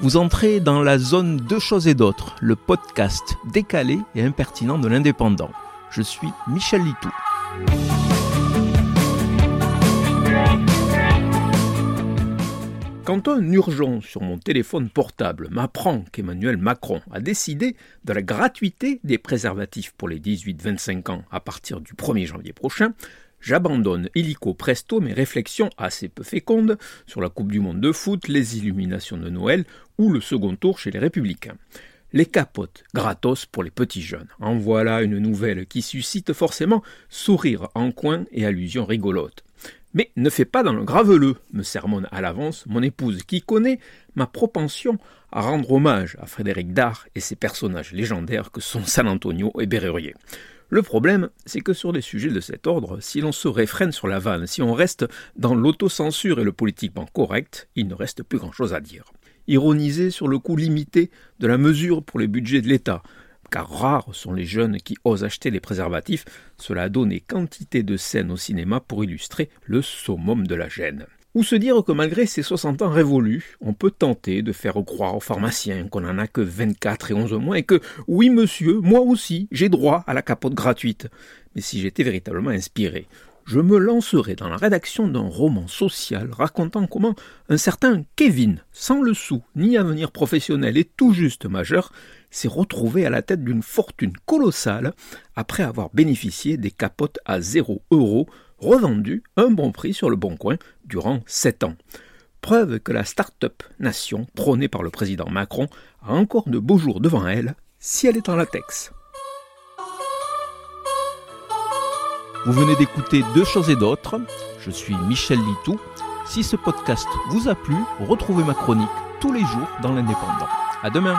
Vous entrez dans la zone Deux choses et d'autres, le podcast décalé et impertinent de l'indépendant. Je suis Michel Litou. Quand un urgent sur mon téléphone portable m'apprend qu'Emmanuel Macron a décidé de la gratuité des préservatifs pour les 18-25 ans à partir du 1er janvier prochain, J'abandonne illico presto mes réflexions assez peu fécondes sur la Coupe du Monde de foot, les illuminations de Noël ou le second tour chez les Républicains. Les capotes gratos pour les petits jeunes. En voilà une nouvelle qui suscite forcément sourire en coin et allusions rigolotes. Mais ne fais pas dans le graveleux, me sermonne à l'avance mon épouse qui connaît ma propension à rendre hommage à Frédéric Dard et ses personnages légendaires que sont San Antonio et Bérurier. Le problème, c'est que sur des sujets de cet ordre, si l'on se réfrène sur la vanne, si on reste dans l'autocensure et le politiquement correct, il ne reste plus grand-chose à dire. Ironiser sur le coût limité de la mesure pour les budgets de l'État, car rares sont les jeunes qui osent acheter les préservatifs, cela a donné quantité de scènes au cinéma pour illustrer le summum de la gêne. Ou se dire que malgré ces 60 ans révolus, on peut tenter de faire croire aux pharmaciens qu'on n'en a que 24 et 11 mois et que, oui monsieur, moi aussi, j'ai droit à la capote gratuite. Mais si j'étais véritablement inspiré, je me lancerais dans la rédaction d'un roman social racontant comment un certain Kevin, sans le sou ni avenir professionnel et tout juste majeur, s'est retrouvé à la tête d'une fortune colossale après avoir bénéficié des capotes à 0 euros revendu un bon prix sur le bon coin durant sept ans. Preuve que la start-up nation prônée par le président Macron a encore de beaux jours devant elle si elle est en latex. Vous venez d'écouter Deux choses et d'autres. Je suis Michel Litou. Si ce podcast vous a plu, retrouvez ma chronique tous les jours dans l'Indépendant. À demain!